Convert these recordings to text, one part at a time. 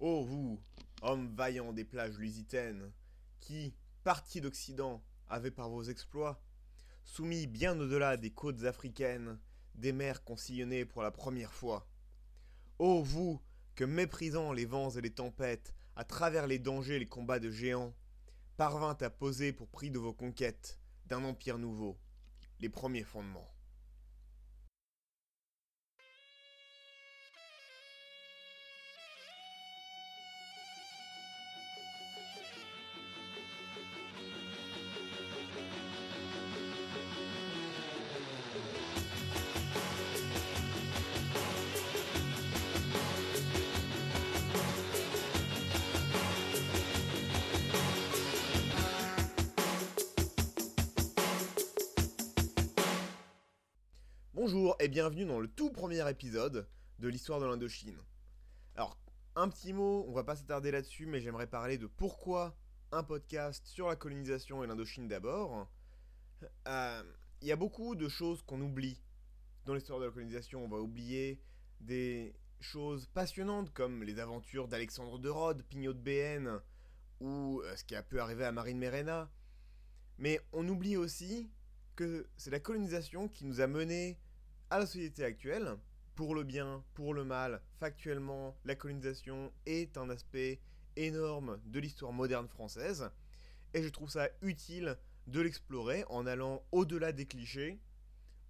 Ô vous, hommes vaillants des plages lusitaines, qui, partis d'Occident, avez par vos exploits, soumis bien au-delà des côtes africaines, des mers qu'on sillonnait pour la première fois. Ô vous, que méprisant les vents et les tempêtes, à travers les dangers les combats de géants, parvint à poser pour prix de vos conquêtes d'un empire nouveau, les premiers fondements. Bonjour et bienvenue dans le tout premier épisode de l'histoire de l'Indochine. Alors, un petit mot, on va pas s'attarder là-dessus, mais j'aimerais parler de pourquoi un podcast sur la colonisation et l'Indochine d'abord. Euh, il y a beaucoup de choses qu'on oublie dans l'histoire de la colonisation. On va oublier des choses passionnantes comme les aventures d'Alexandre de Rhodes, Pignot de BN, ou euh, ce qui a pu arriver à Marine Merena. Mais on oublie aussi que c'est la colonisation qui nous a menés à la société actuelle, pour le bien, pour le mal, factuellement, la colonisation est un aspect énorme de l'histoire moderne française, et je trouve ça utile de l'explorer en allant au-delà des clichés,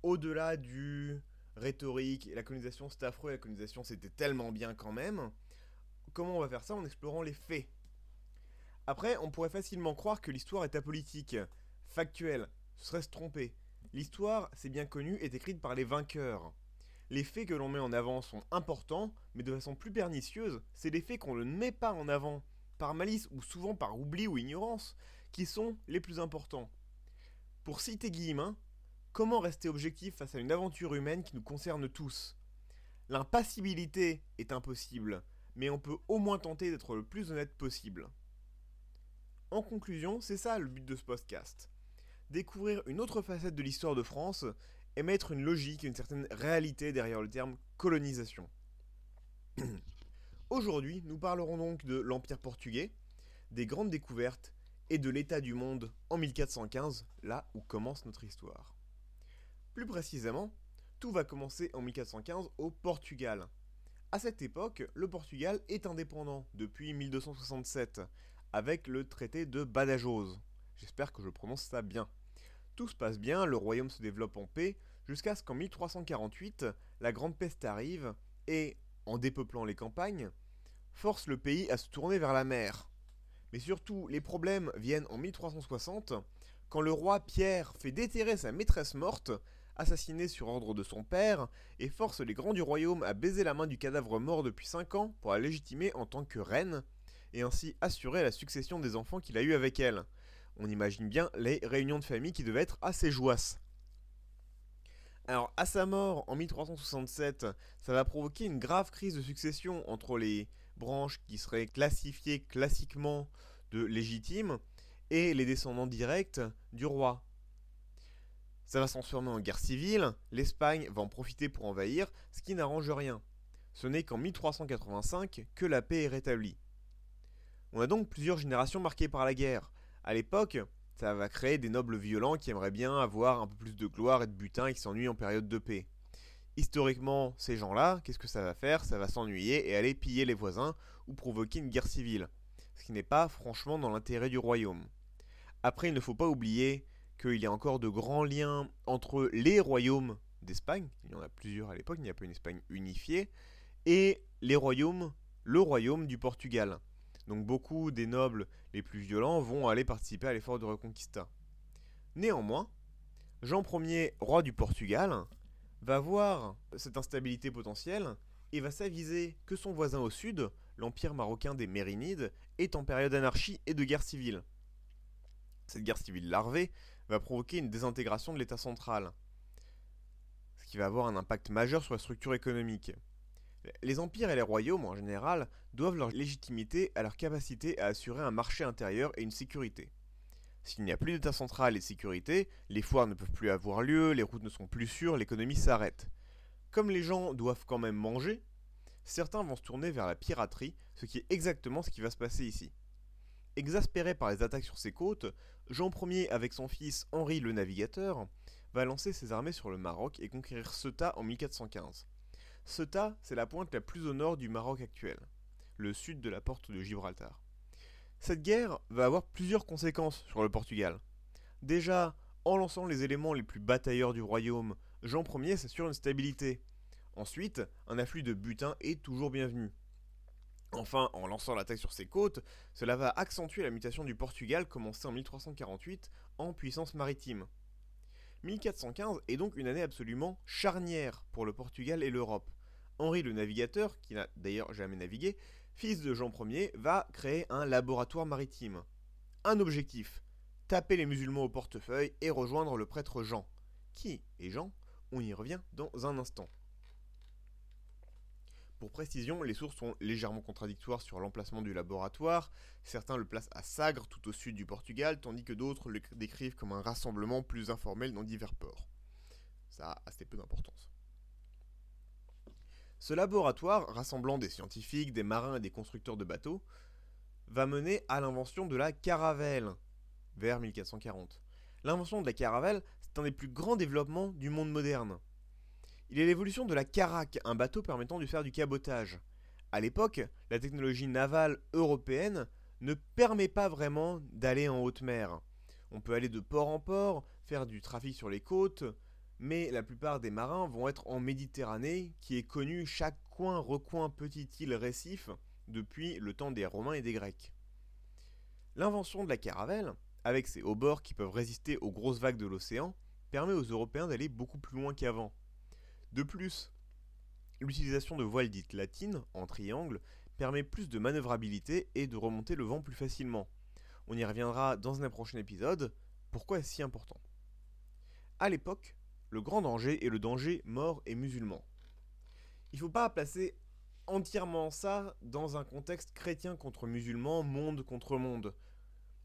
au-delà du rhétorique, la colonisation c'est affreux, la colonisation c'était tellement bien quand même. Comment on va faire ça en explorant les faits? Après, on pourrait facilement croire que l'histoire est apolitique, factuelle, ce serait se tromper. L'histoire, c'est bien connu, est écrite par les vainqueurs. Les faits que l'on met en avant sont importants, mais de façon plus pernicieuse, c'est les faits qu'on ne met pas en avant, par malice ou souvent par oubli ou ignorance, qui sont les plus importants. Pour citer Guillemin, comment rester objectif face à une aventure humaine qui nous concerne tous? L'impassibilité est impossible, mais on peut au moins tenter d'être le plus honnête possible. En conclusion, c'est ça le but de ce podcast découvrir une autre facette de l'histoire de France et mettre une logique et une certaine réalité derrière le terme colonisation. Aujourd'hui, nous parlerons donc de l'Empire portugais, des grandes découvertes et de l'état du monde en 1415, là où commence notre histoire. Plus précisément, tout va commencer en 1415 au Portugal. À cette époque, le Portugal est indépendant depuis 1267, avec le traité de Badajoz. J'espère que je prononce ça bien. Tout se passe bien, le royaume se développe en paix, jusqu'à ce qu'en 1348, la Grande Peste arrive et, en dépeuplant les campagnes, force le pays à se tourner vers la mer. Mais surtout, les problèmes viennent en 1360, quand le roi Pierre fait déterrer sa maîtresse morte, assassinée sur ordre de son père, et force les grands du royaume à baiser la main du cadavre mort depuis 5 ans pour la légitimer en tant que reine, et ainsi assurer la succession des enfants qu'il a eus avec elle on imagine bien les réunions de famille qui devaient être assez joyeuses. Alors, à sa mort en 1367, ça va provoquer une grave crise de succession entre les branches qui seraient classifiées classiquement de légitimes et les descendants directs du roi. Ça va se transformer en guerre civile, l'Espagne va en profiter pour envahir, ce qui n'arrange rien. Ce n'est qu'en 1385 que la paix est rétablie. On a donc plusieurs générations marquées par la guerre, à l'époque, ça va créer des nobles violents qui aimeraient bien avoir un peu plus de gloire et de butin et qui s'ennuient en période de paix. Historiquement, ces gens-là, qu'est-ce que ça va faire? Ça va s'ennuyer et aller piller les voisins ou provoquer une guerre civile. Ce qui n'est pas franchement dans l'intérêt du royaume. Après, il ne faut pas oublier qu'il y a encore de grands liens entre les royaumes d'Espagne, il y en a plusieurs à l'époque, il n'y a pas une Espagne unifiée, et les royaumes, le royaume du Portugal. Donc beaucoup des nobles les plus violents vont aller participer à l'effort de Reconquista. Néanmoins, Jean Ier, roi du Portugal, va voir cette instabilité potentielle et va s'aviser que son voisin au sud, l'empire marocain des Mérinides, est en période d'anarchie et de guerre civile. Cette guerre civile larvée va provoquer une désintégration de l'État central, ce qui va avoir un impact majeur sur la structure économique. Les empires et les royaumes, en général, doivent leur légitimité à leur capacité à assurer un marché intérieur et une sécurité. S'il n'y a plus d'état central et de sécurité, les foires ne peuvent plus avoir lieu, les routes ne sont plus sûres, l'économie s'arrête. Comme les gens doivent quand même manger, certains vont se tourner vers la piraterie, ce qui est exactement ce qui va se passer ici. Exaspéré par les attaques sur ses côtes, Jean Ier, avec son fils Henri le Navigateur, va lancer ses armées sur le Maroc et conquérir Ceuta en 1415. Ceuta, c'est la pointe la plus au nord du Maroc actuel, le sud de la porte de Gibraltar. Cette guerre va avoir plusieurs conséquences sur le Portugal. Déjà, en lançant les éléments les plus batailleurs du royaume, Jean Ier s'assure une stabilité. Ensuite, un afflux de butin est toujours bienvenu. Enfin, en lançant l'attaque sur ses côtes, cela va accentuer la mutation du Portugal commencée en 1348 en puissance maritime. 1415 est donc une année absolument charnière pour le Portugal et l'Europe. Henri le Navigateur, qui n'a d'ailleurs jamais navigué, fils de Jean Ier, va créer un laboratoire maritime. Un objectif taper les musulmans au portefeuille et rejoindre le prêtre Jean. Qui est Jean? On y revient dans un instant. Pour précision, les sources sont légèrement contradictoires sur l'emplacement du laboratoire. Certains le placent à Sagres, tout au sud du Portugal, tandis que d'autres le décrivent comme un rassemblement plus informel dans divers ports. Ça a assez peu d'importance. Ce laboratoire, rassemblant des scientifiques, des marins et des constructeurs de bateaux, va mener à l'invention de la caravelle, vers 1440. L'invention de la caravelle, c'est un des plus grands développements du monde moderne. Il est l'évolution de la caraque, un bateau permettant de faire du cabotage. À l'époque, la technologie navale européenne ne permet pas vraiment d'aller en haute mer. On peut aller de port en port, faire du trafic sur les côtes, mais la plupart des marins vont être en Méditerranée, qui est connue chaque coin, recoin, petite île, récif, depuis le temps des Romains et des Grecs. L'invention de la caravelle, avec ses hauts bords qui peuvent résister aux grosses vagues de l'océan, permet aux Européens d'aller beaucoup plus loin qu'avant. De plus, l'utilisation de voiles dites latines, en triangle, permet plus de manœuvrabilité et de remonter le vent plus facilement. On y reviendra dans un prochain épisode. Pourquoi est-ce si important? À l'époque, le grand danger est le danger mort et musulman. Il ne faut pas placer entièrement ça dans un contexte chrétien contre musulman, monde contre monde.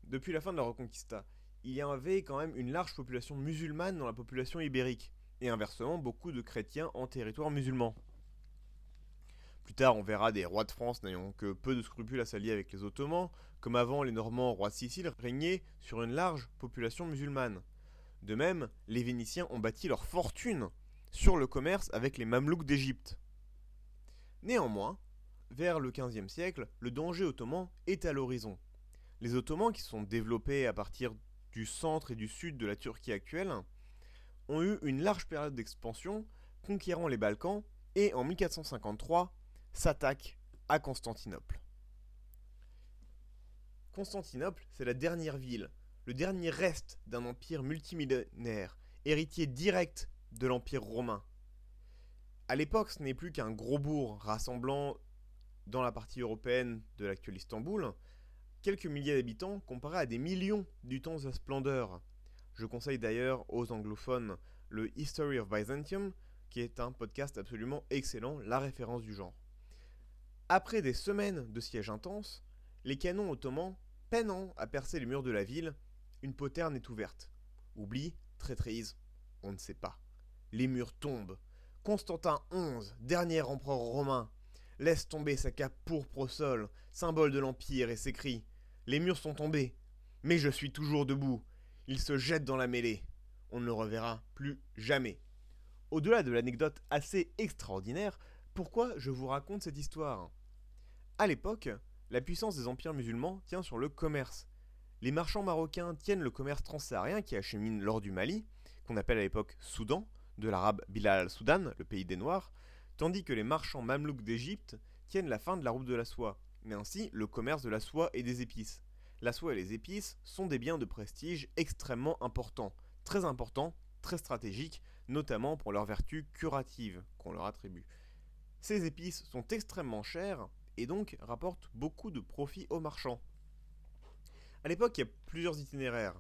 Depuis la fin de la Reconquista, il y avait quand même une large population musulmane dans la population ibérique et inversement beaucoup de chrétiens en territoire musulman. Plus tard, on verra des rois de France n'ayant que peu de scrupules à s'allier avec les Ottomans, comme avant les Normands rois de Sicile régnaient sur une large population musulmane. De même, les Vénitiens ont bâti leur fortune sur le commerce avec les Mamelouks d'Égypte. Néanmoins, vers le XVe siècle, le danger ottoman est à l'horizon. Les Ottomans, qui sont développés à partir du centre et du sud de la Turquie actuelle, ont eu une large période d'expansion, conquérant les Balkans, et en 1453 s'attaquent à Constantinople. Constantinople, c'est la dernière ville, le dernier reste d'un empire multimillénaire, héritier direct de l'empire romain. À l'époque, ce n'est plus qu'un gros bourg rassemblant dans la partie européenne de l'actuel Istanbul quelques milliers d'habitants comparé à des millions du temps de splendeur. Je conseille d'ailleurs aux anglophones le History of Byzantium, qui est un podcast absolument excellent, la référence du genre. Après des semaines de siège intense, les canons ottomans peinant à percer les murs de la ville, une poterne est ouverte. Oublie, traîtrise, on ne sait pas. Les murs tombent. Constantin XI, dernier empereur romain, laisse tomber sa cape pourpre au sol, symbole de l'Empire, et s'écrie Les murs sont tombés, mais je suis toujours debout, il se jette dans la mêlée. On ne le reverra plus jamais. Au-delà de l'anecdote assez extraordinaire, pourquoi je vous raconte cette histoire? À l'époque, la puissance des empires musulmans tient sur le commerce. Les marchands marocains tiennent le commerce transsaharien qui achemine l'or du Mali, qu'on appelle à l'époque Soudan, de l'arabe Bilal al-Soudan, le pays des Noirs, tandis que les marchands mamelouks d'Égypte tiennent la fin de la route de la soie, mais ainsi le commerce de la soie et des épices la soie et les épices sont des biens de prestige extrêmement importants, très importants, très stratégiques, notamment pour leurs vertus curatives qu'on leur attribue. Ces épices sont extrêmement chères et donc rapportent beaucoup de profits aux marchands. À l'époque, il y a plusieurs itinéraires.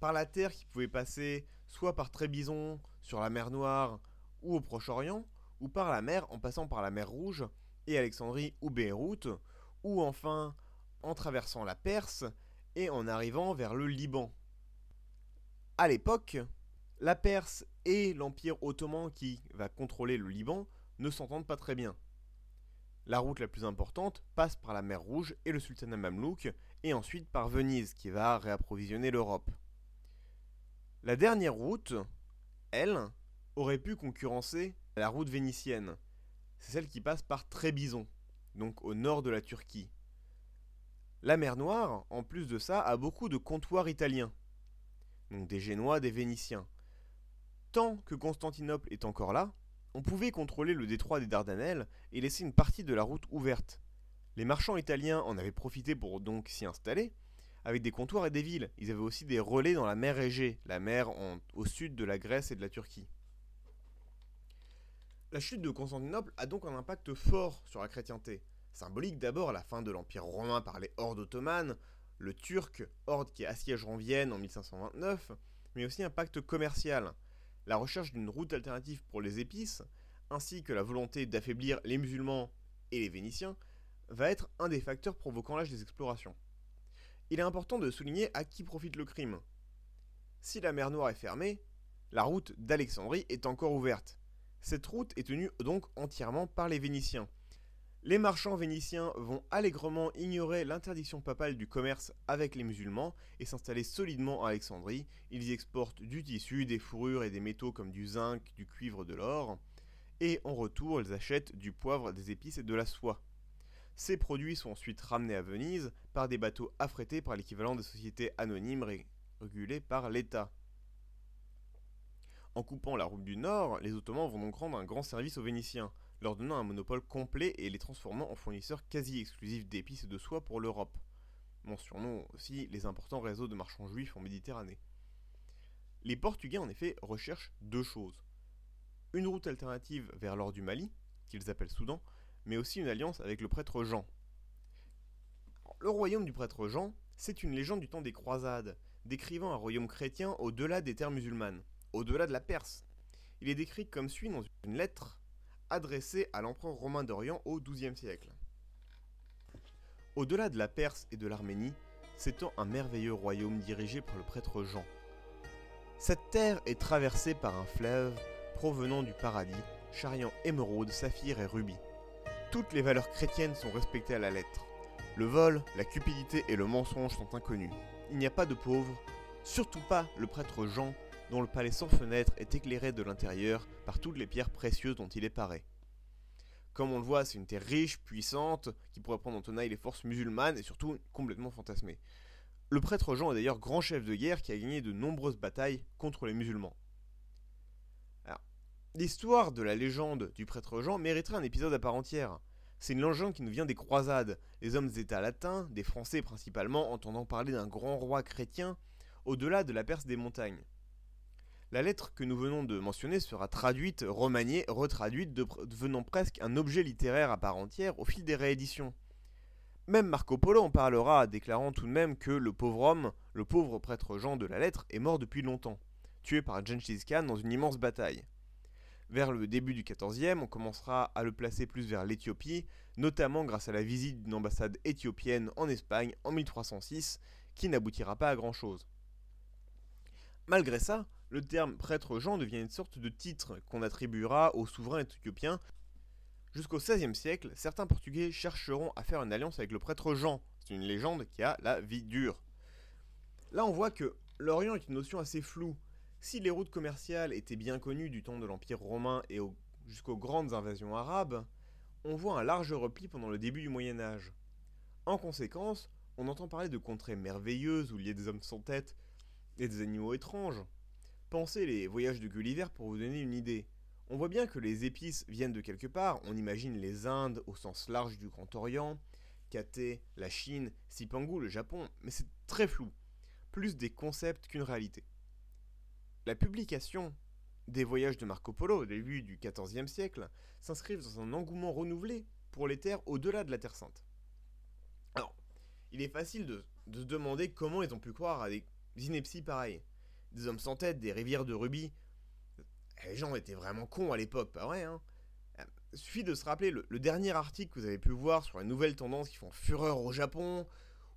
Par la terre qui pouvait passer soit par Trébizon, sur la mer Noire ou au Proche-Orient, ou par la mer en passant par la mer Rouge et Alexandrie ou Beyrouth, ou enfin en traversant la Perse et en arrivant vers le Liban. À l'époque, la Perse et l'Empire ottoman qui va contrôler le Liban ne s'entendent pas très bien. La route la plus importante passe par la mer Rouge et le sultanat mamelouk, et ensuite par Venise, qui va réapprovisionner l'Europe. La dernière route, elle, aurait pu concurrencer la route vénitienne. C'est celle qui passe par Trébizon, donc au nord de la Turquie. La mer Noire, en plus de ça, a beaucoup de comptoirs italiens, donc des Génois, des Vénitiens. Tant que Constantinople est encore là, on pouvait contrôler le détroit des Dardanelles et laisser une partie de la route ouverte. Les marchands italiens en avaient profité pour donc s'y installer, avec des comptoirs et des villes. Ils avaient aussi des relais dans la mer Égée, la mer au sud de la Grèce et de la Turquie. La chute de Constantinople a donc un impact fort sur la chrétienté. Symbolique d'abord la fin de l'Empire romain par les hordes ottomanes, le turc, horde qui assiègeront Vienne en 1529, mais aussi un pacte commercial. La recherche d'une route alternative pour les épices, ainsi que la volonté d'affaiblir les musulmans et les Vénitiens, va être un des facteurs provoquant l'âge des explorations. Il est important de souligner à qui profite le crime. Si la mer Noire est fermée, la route d'Alexandrie est encore ouverte. Cette route est tenue donc entièrement par les Vénitiens. Les marchands vénitiens vont allègrement ignorer l'interdiction papale du commerce avec les musulmans et s'installer solidement à Alexandrie. Ils exportent du tissu, des fourrures et des métaux comme du zinc, du cuivre, de l'or. Et en retour, ils achètent du poivre, des épices et de la soie. Ces produits sont ensuite ramenés à Venise par des bateaux affrétés par l'équivalent des sociétés anonymes régulées par l'État. En coupant la route du Nord, les Ottomans vont donc rendre un grand service aux Vénitiens, leur donnant un monopole complet et les transformant en fournisseurs quasi exclusifs d'épices et de soie pour l'Europe. Mentionnons aussi les importants réseaux de marchands juifs en Méditerranée. Les Portugais en effet recherchent deux choses. Une route alternative vers l'or du Mali, qu'ils appellent Soudan, mais aussi une alliance avec le prêtre Jean. Le royaume du prêtre Jean, c'est une légende du temps des croisades, décrivant un royaume chrétien au-delà des terres musulmanes, au-delà de la Perse. Il est décrit comme suit dans une lettre adressée à l'empereur romain d'Orient au XIIe siècle. Au-delà de la Perse et de l'Arménie, s'étend un merveilleux royaume dirigé par le prêtre Jean. Cette terre est traversée par un fleuve provenant du paradis, charriant émeraude, saphir et rubis toutes les valeurs chrétiennes sont respectées à la lettre. Le vol, la cupidité et le mensonge sont inconnus. Il n'y a pas de pauvres, surtout pas le prêtre Jean, dont le palais sans fenêtre est éclairé de l'intérieur par toutes les pierres précieuses dont il est paré. Comme on le voit, c'est une terre riche, puissante, qui pourrait prendre en tenaille les forces musulmanes et surtout complètement fantasmée. Le prêtre Jean est d'ailleurs grand chef de guerre qui a gagné de nombreuses batailles contre les musulmans. L'histoire de la légende du prêtre Jean mériterait un épisode à part entière. C'est une légende qui nous vient des croisades, les hommes d'État latins, des Français principalement, entendant parler d'un grand roi chrétien au-delà de la Perse des montagnes. La lettre que nous venons de mentionner sera traduite, remaniée, retraduite, devenant presque un objet littéraire à part entière au fil des rééditions. Même Marco Polo en parlera, déclarant tout de même que le pauvre homme, le pauvre prêtre Jean de la lettre, est mort depuis longtemps, tué par Genghis Khan dans une immense bataille. Vers le début du XIVe, on commencera à le placer plus vers l'Éthiopie, notamment grâce à la visite d'une ambassade éthiopienne en Espagne en 1306, qui n'aboutira pas à grand-chose. Malgré ça, le terme prêtre Jean devient une sorte de titre qu'on attribuera aux souverains éthiopiens. Jusqu'au XVIe siècle, certains Portugais chercheront à faire une alliance avec le prêtre Jean. C'est une légende qui a la vie dure. Là, on voit que l'Orient est une notion assez floue. Si les routes commerciales étaient bien connues du temps de l'Empire romain et jusqu'aux grandes invasions arabes, on voit un large repli pendant le début du Moyen Âge. En conséquence, on entend parler de contrées merveilleuses où il y a des hommes sans tête et des animaux étranges. Pensez les voyages de Gulliver pour vous donner une idée. On voit bien que les épices viennent de quelque part, on imagine les Indes au sens large du Grand Orient, Kate, la Chine, Sipangu, le Japon, mais c'est très flou, plus des concepts qu'une réalité. La publication des voyages de Marco Polo au début du XIVe siècle s'inscrivent dans un engouement renouvelé pour les terres au-delà de la Terre Sainte. Alors, il est facile de, se demander comment ils ont pu croire à des inepties pareilles. Des hommes sans tête, des rivières de rubis. Les gens étaient vraiment cons à l'époque, pas vrai, hein? Il suffit de se rappeler le, le, dernier article que vous avez pu voir sur les nouvelles tendances qui font fureur au Japon,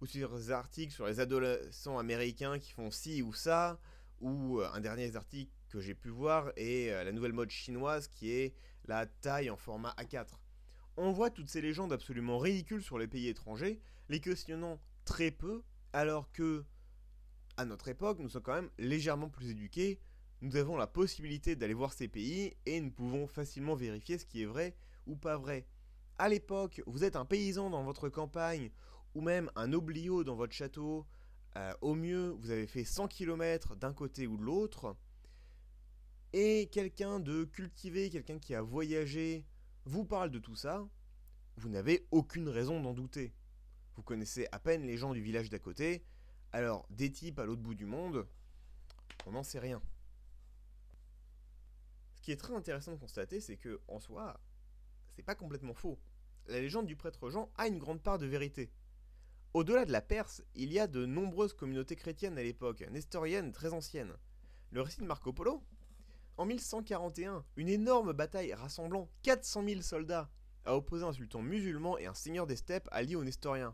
ou sur les articles sur les adolescents américains qui font ci ou ça, ou euh, un dernier article que j'ai pu voir est euh, la nouvelle mode chinoise qui est la taille en format A4. On voit toutes ces légendes absolument ridicules sur les pays étrangers, les questionnant très peu, alors que, à notre époque, nous sommes quand même légèrement plus éduqués, nous avons la possibilité d'aller voir ces pays et nous pouvons facilement vérifier ce qui est vrai ou pas vrai. À l'époque, vous êtes un paysan dans votre campagne ou même un oblio dans votre château, euh, au mieux, vous avez fait 100 km d'un côté ou de l'autre, et quelqu'un de cultivé, quelqu'un qui a voyagé, vous parle de tout ça, vous n'avez aucune raison d'en douter. Vous connaissez à peine les gens du village d'à côté, alors des types à l'autre bout du monde, on n'en sait rien. Ce qui est très intéressant de constater, c'est que, en soi, c'est pas complètement faux. La légende du prêtre Jean a une grande part de vérité. Au-delà de la Perse, il y a de nombreuses communautés chrétiennes à l'époque, nestoriennes très anciennes. Le récit de Marco Polo? En 1141, une énorme bataille rassemblant 400 000 soldats a opposé un sultan musulman et un seigneur des steppes alliés aux nestoriens.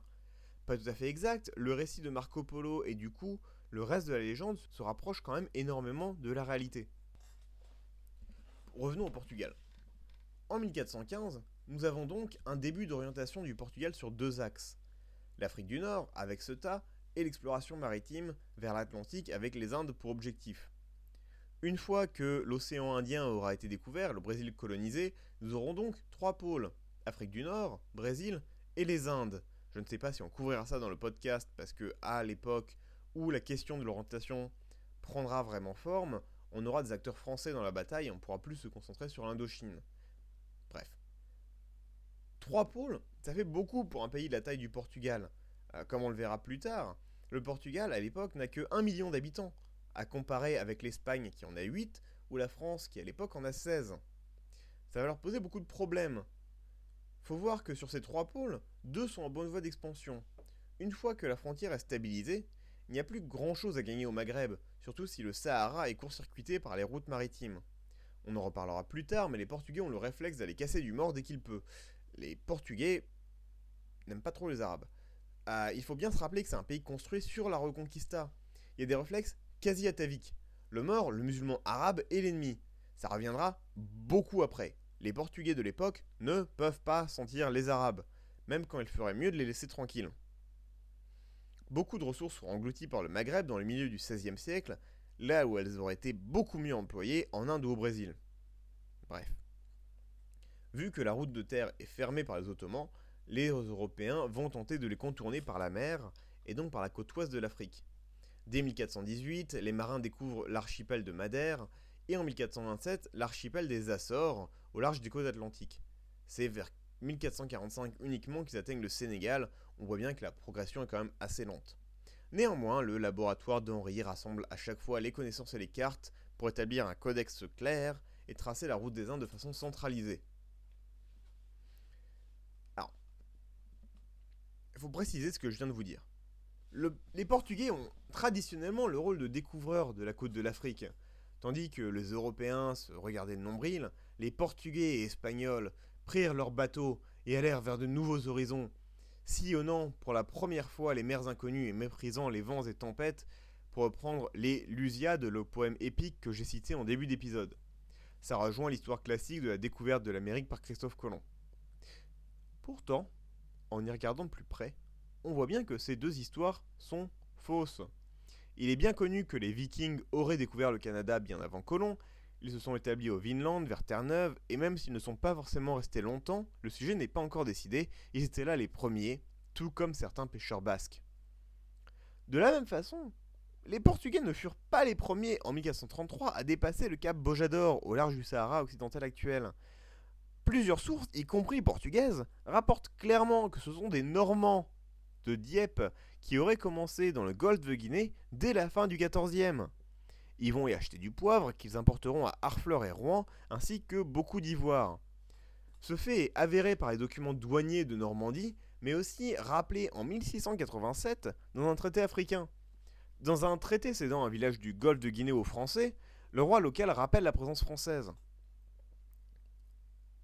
Pas tout à fait exact, le récit de Marco Polo et du coup le reste de la légende se rapproche quand même énormément de la réalité. Revenons au Portugal. En 1415, nous avons donc un début d'orientation du Portugal sur deux axes l'Afrique du Nord avec Ceuta et l'exploration maritime vers l'Atlantique avec les Indes pour objectif. Une fois que l'océan Indien aura été découvert, le Brésil colonisé, nous aurons donc trois pôles Afrique du Nord, Brésil et les Indes. Je ne sais pas si on couvrira ça dans le podcast parce que à l'époque où la question de l'orientation prendra vraiment forme, on aura des acteurs français dans la bataille et on pourra plus se concentrer sur l'Indochine. Bref. Trois pôles, ça fait beaucoup pour un pays de la taille du Portugal. Euh, comme on le verra plus tard, le Portugal à l'époque n'a que 1 million d'habitants, à comparer avec l'Espagne qui en a 8 ou la France qui à l'époque en a 16. Ça va leur poser beaucoup de problèmes. Faut voir que sur ces trois pôles, deux sont en bonne voie d'expansion. Une fois que la frontière est stabilisée, il n'y a plus grand chose à gagner au Maghreb, surtout si le Sahara est court-circuité par les routes maritimes. On en reparlera plus tard, mais les Portugais ont le réflexe d'aller casser du mort dès qu'ils peuvent les Portugais n'aiment pas trop les Arabes. Euh, il faut bien se rappeler que c'est un pays construit sur la Reconquista. Il y a des réflexes quasi ataviques. Le mort, le musulman arabe est l'ennemi. Ça reviendra beaucoup après. Les Portugais de l'époque ne peuvent pas sentir les Arabes, même quand il ferait mieux de les laisser tranquilles. Beaucoup de ressources sont englouties par le Maghreb dans le milieu du XVIe siècle, là où elles auraient été beaucoup mieux employées en Inde ou au Brésil. Bref. Vu que la route de terre est fermée par les Ottomans, les Européens vont tenter de les contourner par la mer et donc par la côte ouest de l'Afrique. Dès 1418, les marins découvrent l'archipel de Madère et en 1427 l'archipel des Açores au large des côtes atlantiques. C'est vers 1445 uniquement qu'ils atteignent le Sénégal, on voit bien que la progression est quand même assez lente. Néanmoins, le laboratoire d'Henri rassemble à chaque fois les connaissances et les cartes pour établir un codex clair et tracer la route des Indes de façon centralisée. Faut préciser ce que je viens de vous dire. les Portugais ont traditionnellement le rôle de découvreurs de la côte de l'Afrique. Tandis que les Européens se regardaient de nombril, les Portugais et Espagnols prirent leurs bateaux et allèrent vers de nouveaux horizons, sillonnant pour la première fois les mers inconnues et méprisant les vents et tempêtes, pour reprendre les Lusiades, le poème épique que j'ai cité en début d'épisode. Ça rejoint l'histoire classique de la découverte de l'Amérique par Christophe Colomb. Pourtant, en y regardant de plus près, on voit bien que ces deux histoires sont fausses. Il est bien connu que les Vikings auraient découvert le Canada bien avant Colomb, ils se sont établis au Vinland, vers Terre-Neuve, et même s'ils ne sont pas forcément restés longtemps, le sujet n'est pas encore décidé, ils étaient là les premiers, tout comme certains pêcheurs basques. De la même façon, les Portugais ne furent pas les premiers en 1433 à dépasser le cap Bojador au large du Sahara occidental actuel. Plusieurs sources, y compris portugaises, rapportent clairement que ce sont des Normands de Dieppe qui auraient commencé dans le golfe de Guinée dès la fin du XIVe. Ils vont y acheter du poivre qu'ils importeront à Harfleur et Rouen, ainsi que beaucoup d'ivoire. Ce fait est avéré par les documents douaniers de Normandie, mais aussi rappelé en 1687 dans un traité africain. Dans un traité cédant un village du golfe de Guinée aux Français, le roi local rappelle la présence française.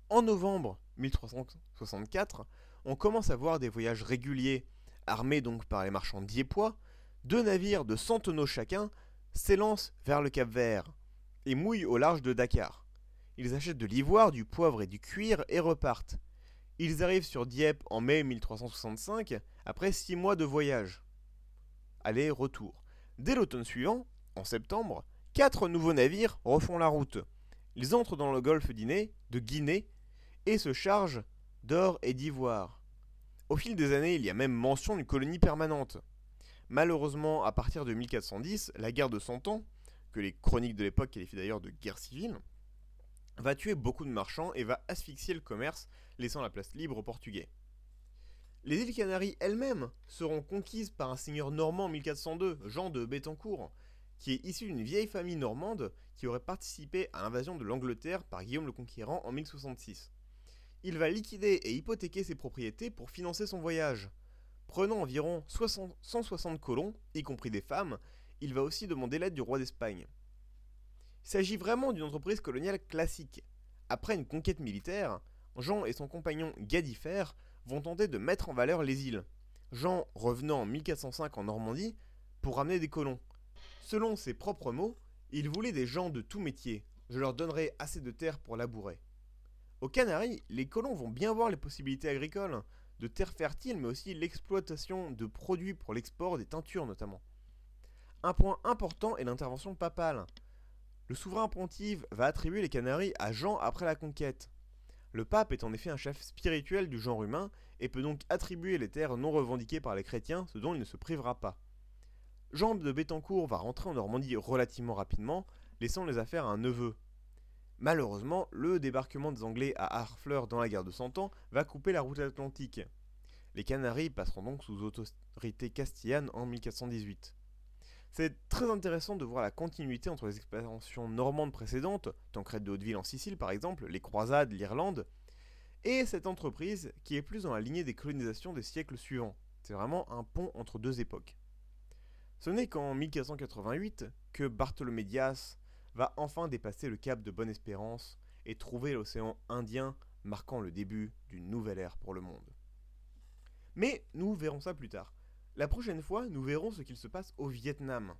En novembre 1364, on commence à voir des voyages réguliers, armés donc par les marchands diepois, deux navires de 100 tonneaux chacun s'élancent vers le Cap Vert et mouillent au large de Dakar. Ils achètent de l'ivoire, du poivre et du cuir et repartent. Ils arrivent sur Dieppe en mai 1365, après six mois de voyage. Aller-retour. Dès l'automne suivant, en septembre, quatre nouveaux navires refont la route. Ils entrent dans le golfe d'Iné, de Guinée et se chargent d'or et d'ivoire. Au fil des années, il y a même mention d'une colonie permanente. Malheureusement, à partir de 1410, la guerre de Cent Ans, que les chroniques de l'époque qualifient d'ailleurs de guerre civile, va tuer beaucoup de marchands et va asphyxier le commerce, laissant la place libre aux Portugais. Les îles Canaries elles-mêmes seront conquises par un seigneur normand en 1402, Jean de Bettencourt, qui est issu d'une vieille famille normande qui aurait participé à l'invasion de l'Angleterre par Guillaume le Conquérant en 1066. Il va liquider et hypothéquer ses propriétés pour financer son voyage. Prenant environ 160 colons, y compris des femmes, il va aussi demander l'aide du roi d'Espagne. Il s'agit vraiment d'une entreprise coloniale classique. Après une conquête militaire, Jean et son compagnon Gadifer vont tenter de mettre en valeur les îles. Jean revenant en 1405 en Normandie pour ramener des colons. Selon ses propres mots, il voulait des gens de tout métier. Je leur donnerai assez de terre pour labourer. Aux Canaries, les colons vont bien voir les possibilités agricoles, de terres fertiles, mais aussi l'exploitation de produits pour l'export des teintures notamment. Un point important est l'intervention papale. Le souverain pontife va attribuer les Canaries à Jean après la conquête. Le pape est en effet un chef spirituel du genre humain et peut donc attribuer les terres non revendiquées par les chrétiens, ce dont il ne se privera pas. Jean de Bettencourt va rentrer en Normandie relativement rapidement, laissant les affaires à un neveu. Malheureusement, le débarquement des Anglais à Harfleur dans la guerre de Cent Ans va couper la route atlantique. Les Canaries passeront donc sous autorité castillane en 1418. C'est très intéressant de voir la continuité entre les expansions normandes précédentes, Tancred de Hauteville en Sicile par exemple, les croisades, l'Irlande, et cette entreprise qui est plus dans la lignée des colonisations des siècles suivants. C'est vraiment un pont entre deux époques. Ce n'est qu'en 1488 que Bartholomé Dias va enfin dépasser le cap de Bonne-Espérance et trouver l'océan Indien marquant le début d'une nouvelle ère pour le monde. Mais nous verrons ça plus tard. La prochaine fois, nous verrons ce qu'il se passe au Vietnam.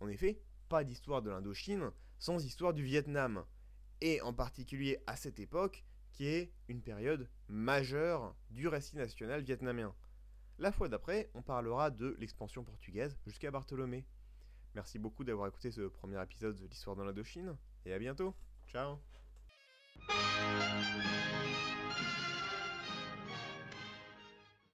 En effet, pas d'histoire de l'Indochine sans histoire du Vietnam, et en particulier à cette époque, qui est une période majeure du récit national vietnamien. La fois d'après, on parlera de l'expansion portugaise jusqu'à Bartholomé. Merci beaucoup d'avoir écouté ce premier épisode de l'histoire de l'Indochine, et à bientôt. Ciao